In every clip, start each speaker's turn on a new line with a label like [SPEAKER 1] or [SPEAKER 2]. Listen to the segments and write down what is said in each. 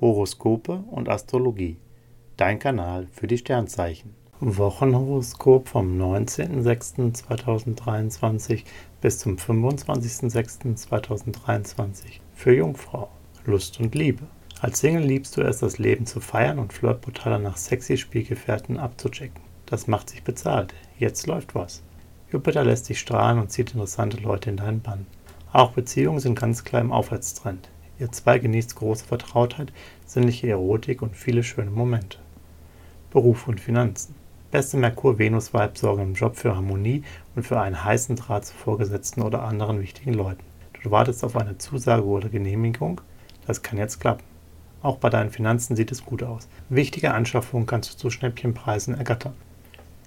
[SPEAKER 1] Horoskope und Astrologie. Dein Kanal für die Sternzeichen. Wochenhoroskop vom 19.06.2023 bis zum 25.06.2023 für Jungfrau. Lust und Liebe. Als Single liebst du es, das Leben zu feiern und Flirtportale nach sexy Spielgefährten abzuchecken. Das macht sich bezahlt. Jetzt läuft was. Jupiter lässt dich strahlen und zieht interessante Leute in deinen Bann. Auch Beziehungen sind ganz klar im Aufwärtstrend. Ihr zwei genießt große Vertrautheit, sinnliche Erotik und viele schöne Momente. Beruf und Finanzen. Beste Merkur-Venus-Vibe sorgen im Job für Harmonie und für einen heißen Draht zu Vorgesetzten oder anderen wichtigen Leuten. Du wartest auf eine Zusage oder Genehmigung. Das kann jetzt klappen. Auch bei deinen Finanzen sieht es gut aus. Wichtige Anschaffungen kannst du zu Schnäppchenpreisen ergattern.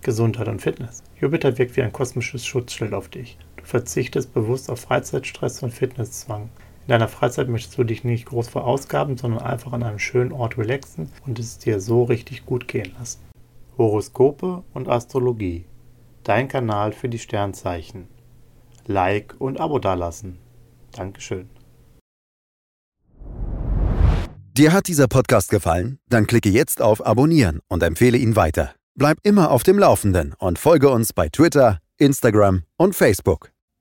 [SPEAKER 1] Gesundheit und Fitness. Jupiter wirkt wie ein kosmisches Schutzschild auf dich. Du verzichtest bewusst auf Freizeitstress und Fitnesszwang. In deiner Freizeit möchtest du dich nicht groß verausgaben, sondern einfach an einem schönen Ort relaxen und es dir so richtig gut gehen lassen. Horoskope und Astrologie. Dein Kanal für die Sternzeichen. Like und Abo dalassen. Dankeschön.
[SPEAKER 2] Dir hat dieser Podcast gefallen? Dann klicke jetzt auf Abonnieren und empfehle ihn weiter. Bleib immer auf dem Laufenden und folge uns bei Twitter, Instagram und Facebook.